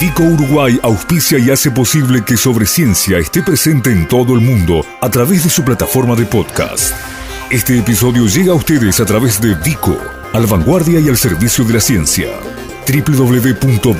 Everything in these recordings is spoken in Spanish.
Vico Uruguay auspicia y hace posible que Sobre Ciencia esté presente en todo el mundo a través de su plataforma de podcast. Este episodio llega a ustedes a través de Vico, al vanguardia y al servicio de la ciencia. www.vico.com.uy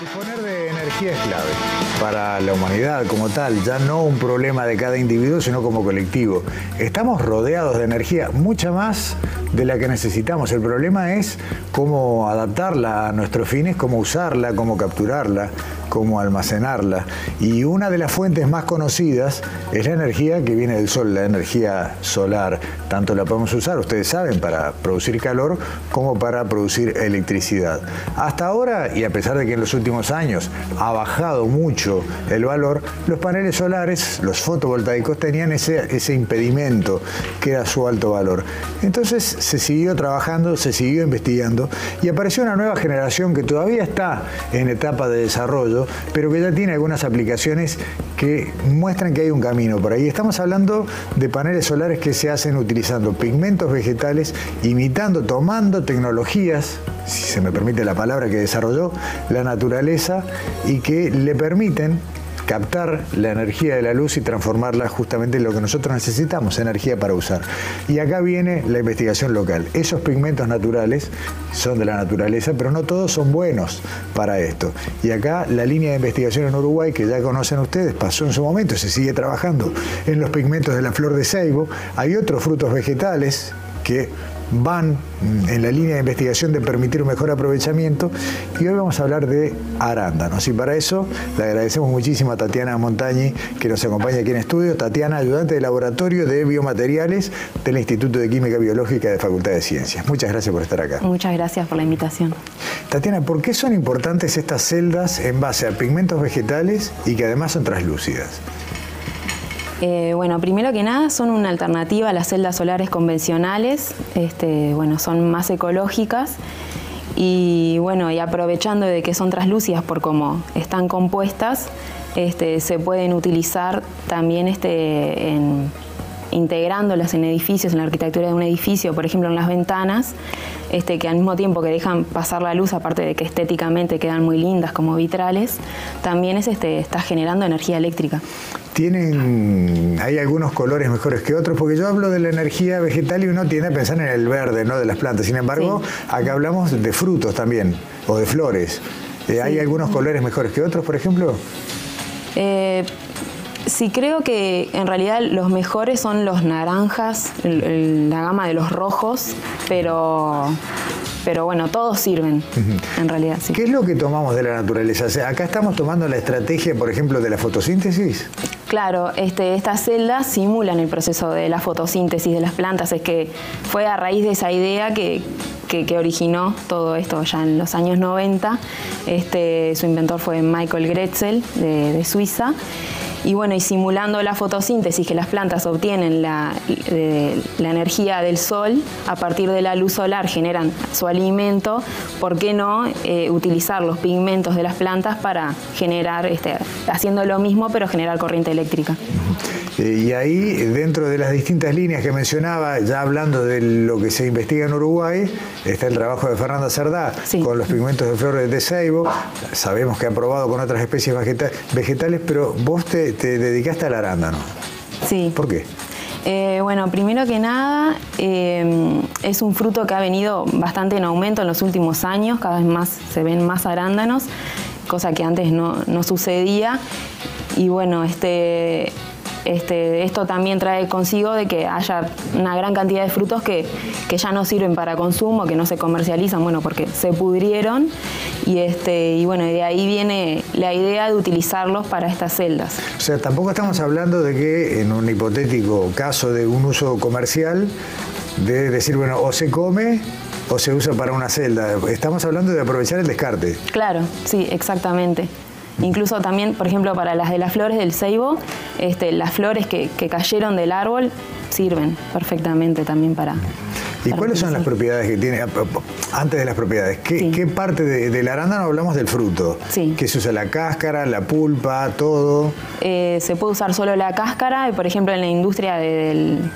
Disponer de energía es clave para la humanidad como tal, ya no un problema de cada individuo, sino como colectivo. Estamos rodeados de energía, mucha más de la que necesitamos. El problema es cómo adaptarla a nuestros fines, cómo usarla, cómo capturarla, cómo almacenarla. Y una de las fuentes más conocidas es la energía que viene del sol, la energía solar. Tanto la podemos usar, ustedes saben, para producir calor como para producir electricidad. Hasta ahora, y a pesar de que en los últimos años ha bajado mucho el valor, los paneles solares, los fotovoltaicos, tenían ese, ese impedimento que era su alto valor. Entonces se siguió trabajando, se siguió investigando y apareció una nueva generación que todavía está en etapa de desarrollo pero que ya tiene algunas aplicaciones que muestran que hay un camino por ahí. Estamos hablando de paneles solares que se hacen utilizando pigmentos vegetales, imitando, tomando tecnologías, si se me permite la palabra, que desarrolló la naturaleza y que le permiten captar la energía de la luz y transformarla justamente en lo que nosotros necesitamos, energía para usar. Y acá viene la investigación local. Esos pigmentos naturales son de la naturaleza, pero no todos son buenos para esto. Y acá la línea de investigación en Uruguay, que ya conocen ustedes, pasó en su momento, se sigue trabajando en los pigmentos de la flor de ceibo. Hay otros frutos vegetales que van en la línea de investigación de permitir un mejor aprovechamiento y hoy vamos a hablar de arándanos y para eso le agradecemos muchísimo a Tatiana Montañi que nos acompaña aquí en estudio. Tatiana, ayudante de laboratorio de biomateriales del Instituto de Química Biológica de Facultad de Ciencias. Muchas gracias por estar acá. Muchas gracias por la invitación. Tatiana, ¿por qué son importantes estas celdas en base a pigmentos vegetales y que además son translúcidas? Eh, bueno, primero que nada son una alternativa a las celdas solares convencionales, este, bueno, son más ecológicas y bueno, y aprovechando de que son translúcidas por cómo están compuestas, este, se pueden utilizar también este, integrándolas en edificios, en la arquitectura de un edificio, por ejemplo en las ventanas, este, que al mismo tiempo que dejan pasar la luz, aparte de que estéticamente quedan muy lindas como vitrales, también es, este, está generando energía eléctrica. Tienen, hay algunos colores mejores que otros, porque yo hablo de la energía vegetal y uno tiende a pensar en el verde, ¿no? De las plantas. Sin embargo, acá hablamos de frutos también, o de flores. Eh, ¿Hay algunos colores mejores que otros, por ejemplo? Eh, Sí, creo que en realidad los mejores son los naranjas, la gama de los rojos, pero, pero bueno, todos sirven, en realidad. Sí. ¿Qué es lo que tomamos de la naturaleza? acá estamos tomando la estrategia, por ejemplo, de la fotosíntesis. Claro, este, estas celdas simulan el proceso de la fotosíntesis de las plantas. Es que fue a raíz de esa idea que, que, originó todo esto ya en los años 90. Este, su inventor fue Michael Gretzel de, de Suiza y bueno, y simulando la fotosíntesis que las plantas obtienen la, la, energía del sol, a partir de la luz solar generan su alimento, ¿por qué no eh, utilizar los pigmentos de las plantas para generar, este, haciendo lo mismo, pero generar corriente eléctrica? Eh, y ahí, dentro de las distintas líneas que mencionaba, ya hablando de lo que se investiga en Uruguay, está el trabajo de Fernanda Cerdá con los pigmentos de flores de ceibo. Sabemos que ha probado con otras especies vegetales, pero vos te, dedicaste al arándano. Sí. ¿Por qué? Eh, bueno, primero que nada, eh, es un fruto que ha venido bastante en aumento en los últimos años, cada vez más se ven más arándanos, cosa que antes no, no sucedía. Y bueno, este, este, esto también trae consigo de que haya una gran cantidad de frutos que, ya no sirven para consumo, que no se comercializan, bueno, porque se pudrieron y, este, y bueno, de ahí viene la idea de utilizarlos para estas celdas. O sea, tampoco estamos hablando de que en un hipotético caso de un uso comercial, de decir, bueno, o se come o se usa para una celda. Estamos hablando de aprovechar el descarte. Claro, sí, exactamente. Incluso también, por ejemplo, para las de las flores del ceibo, este, las flores que, cayeron del árbol sirven perfectamente también para... ¿Y cuáles son las propiedades que tiene? Antes de las propiedades, ¿qué, parte del arándano hablamos del fruto? Sí. ¿Que se usa la cáscara, la pulpa, todo? Eh, se puede usar solo la cáscara, por ejemplo en la industria del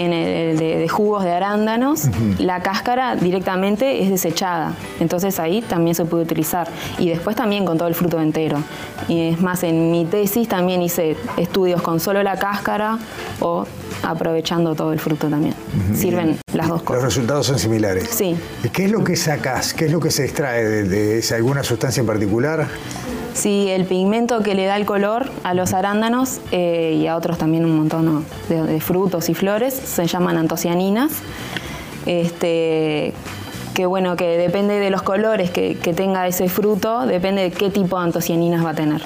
en el de, jugos de arándanos, la cáscara directamente es desechada. Entonces ahí también se puede utilizar. Y después también con todo el fruto entero. Y es más, en mi tesis también hice estudios con solo la cáscara o aprovechando todo el fruto también. Sirven las dos cosas. Los resultados son similares. Sí. ¿Qué es lo que sacas? ¿Qué es lo que se extrae de, alguna sustancia en particular? Sí, el pigmento que le da el color a los arándanos eh, y a otros también un montón de, frutos y flores se llaman antocianinas. Este, que bueno, que depende de los colores que, que tenga ese fruto, depende de qué tipo de antocianinas va a tener.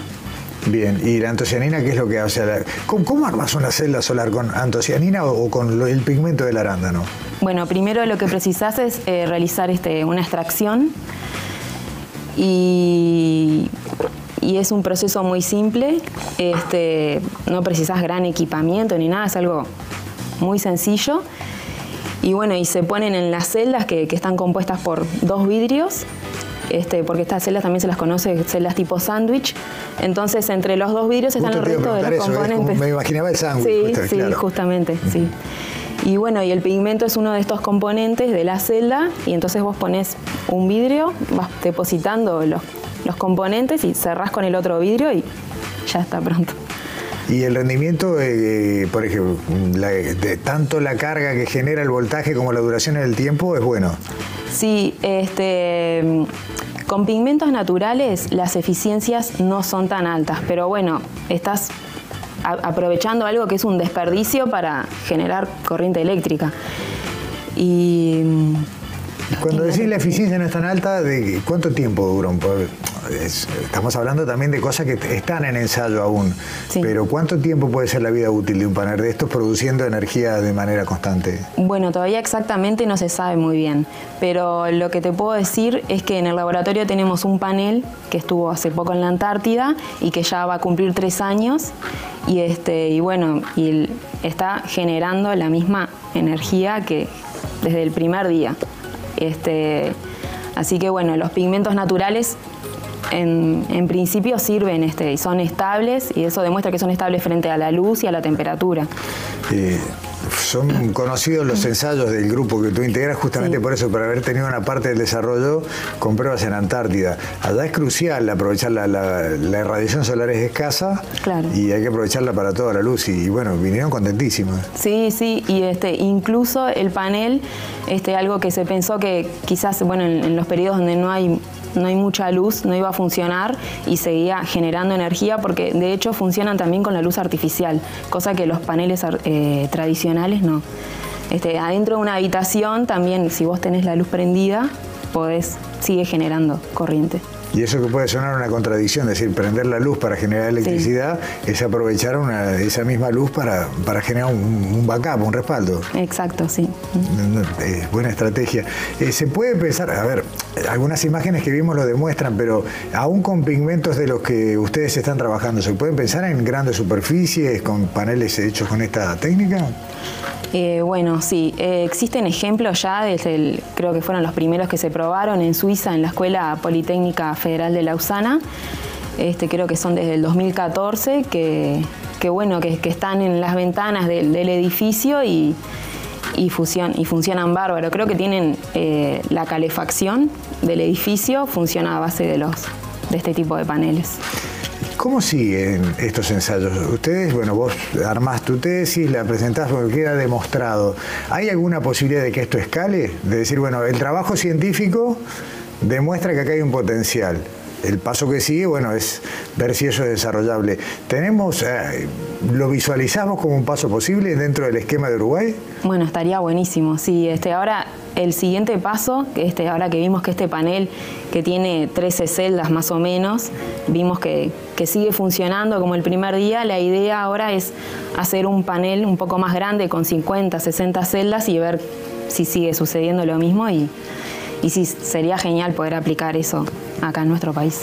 Bien, ¿y la antocianina qué es lo que hace? ¿Cómo, armas una celda solar? ¿Con antocianina o, con el pigmento del arándano? Bueno, primero lo que precisas es eh, realizar este, una extracción y, es un proceso muy simple. Este, no precisas gran equipamiento ni nada, es algo muy sencillo. Y bueno, y se ponen en las celdas que, que están compuestas por dos vidrios este, porque estas celdas también se las conoce celdas tipo sándwich. Entonces, entre los dos vidrios están el resto de los componentes. me imaginaba el sándwich. Sí, sí, justamente, sí. Y bueno, y el pigmento es uno de estos componentes de la celda, y entonces vos pones un vidrio, vas depositando los, componentes y cerrás con el otro vidrio y ya está pronto. Y el rendimiento, eh, por ejemplo, de tanto la carga que genera el voltaje como la duración en el tiempo es bueno. Sí, este, con pigmentos naturales las eficiencias no son tan altas, pero bueno, estás aprovechando algo que es un desperdicio para generar corriente eléctrica. Y cuando decís la eficiencia no es tan alta, ¿de cuánto tiempo dura un estamos hablando también de cosas que están en ensayo aún. Pero ¿cuánto tiempo puede ser la vida útil de un panel de estos produciendo energía de manera constante? Bueno, todavía exactamente no se sabe muy bien. Pero lo que te puedo decir es que en el laboratorio tenemos un panel que estuvo hace poco en la Antártida y que ya va a cumplir tres años. Y, este, y bueno, y está generando la misma energía que desde el primer día. Este, así que bueno, los pigmentos naturales en, principio sirven este, y son estables y eso demuestra que son estables frente a la luz y a la temperatura. Eh, son conocidos los ensayos del grupo que tú integras justamente por eso, por haber tenido una parte del desarrollo con pruebas en Antártida. Allá es crucial aprovechar la, la, irradiación solar es escasa y hay que aprovecharla para toda la luz y, bueno, vinieron contentísimos. Sí, sí, y este, incluso el panel, este, algo que se pensó que quizás, bueno, en los periodos donde no hay no hay mucha luz, no iba a funcionar y seguía generando energía porque de hecho funcionan también con la luz artificial, cosa que los paneles eh, tradicionales no. Este, adentro de una habitación también, si vos tenés la luz prendida, podés, sigue generando corriente. Y eso que puede sonar una contradicción, es decir, prender la luz para generar electricidad es aprovechar esa misma luz para, generar un, backup, un respaldo. Exacto, sí. Es buena estrategia. Eh, se puede pensar, a ver, algunas imágenes que vimos lo demuestran, pero aún con pigmentos de los que ustedes están trabajando, ¿se pueden pensar en grandes superficies con paneles hechos con esta técnica? Bueno, sí, eh, existen ejemplos ya desde el, creo que fueron los primeros que se probaron en Suiza, en la Escuela Politécnica Federal de Lausana. Este, creo que son desde el 2014, que, bueno, que, están en las ventanas del, edificio y, y, y funcionan bárbaro. Creo que tienen eh, la calefacción del edificio, funciona a base de, los, de este tipo de paneles. ¿Cómo siguen estos ensayos? Ustedes, bueno, vos armás tu tesis, la presentás porque queda demostrado. ¿Hay alguna posibilidad de que esto escale? De decir, bueno, el trabajo científico demuestra que acá hay un potencial. El paso que sigue, bueno, es ver si eso es desarrollable. ¿Tenemos, eh, lo visualizamos como un paso posible dentro del esquema de Uruguay? Bueno, estaría buenísimo. Sí, este, ahora el siguiente paso, este, ahora que vimos que este panel que tiene 13 celdas más o menos, vimos que, que sigue funcionando como el primer día, la idea ahora es hacer un panel un poco más grande con 50, 60 celdas y ver si sigue sucediendo lo mismo y y sí, sería genial poder aplicar eso acá en nuestro país.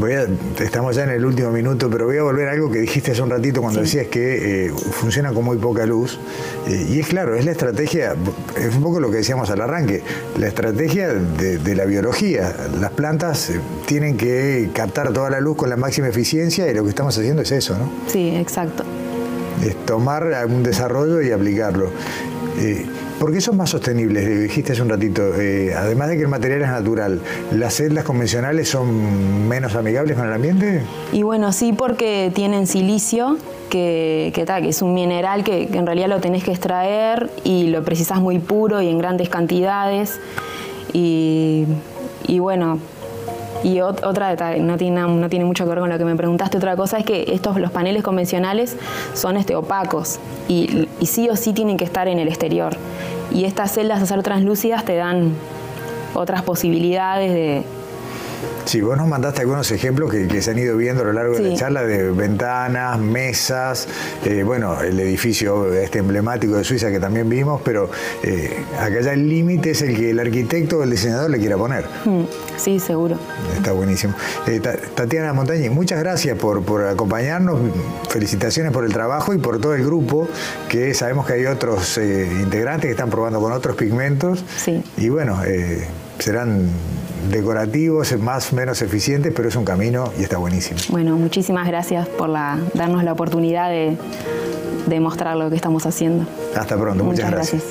voy estamos ya en el último minuto, pero voy a volver a algo que dijiste hace un ratito cuando decías que eh, funciona con muy poca luz. Eh, y es claro, es la estrategia, es un poco lo que decíamos al arranque, la estrategia de, la biología. Las plantas eh, tienen que captar toda la luz con la máxima eficiencia y lo que estamos haciendo es eso, ¿no? Sí, exacto. es tomar algún desarrollo y aplicarlo. Eh, ¿Por qué son más sostenibles? Dijiste hace un ratito, eh, además de que el material es natural, ¿las celdas convencionales son menos amigables con el ambiente? Y bueno, sí, porque tienen silicio, que, que, que es un mineral que, en realidad lo tenés que extraer y lo precisas muy puro y en grandes cantidades. Y, y bueno, y otra, no tiene, no tiene mucho que ver con lo que me preguntaste, otra cosa es que estos, los paneles convencionales son este, opacos y, y sí o sí tienen que estar en el exterior. Y estas celdas de acero translúcidas te dan otras posibilidades de, Sí, vos nos mandaste algunos ejemplos que, se han ido viendo a lo largo de la charla de ventanas, mesas, eh, bueno, el edificio este emblemático de Suiza que también vimos, pero eh, acá ya el límite es el que el arquitecto o el diseñador le quiera poner. Mm, sí, seguro. Está buenísimo. Eh, Tatiana Montañi, muchas gracias por, por acompañarnos, felicitaciones por el trabajo y por todo el grupo, que sabemos que hay otros integrantes que están probando con otros pigmentos. Sí. Y bueno, serán decorativos, más o menos eficientes, pero es un camino y está buenísimo. Bueno, muchísimas gracias por la, darnos la oportunidad de, de mostrar lo que estamos haciendo. Hasta pronto, muchas, gracias.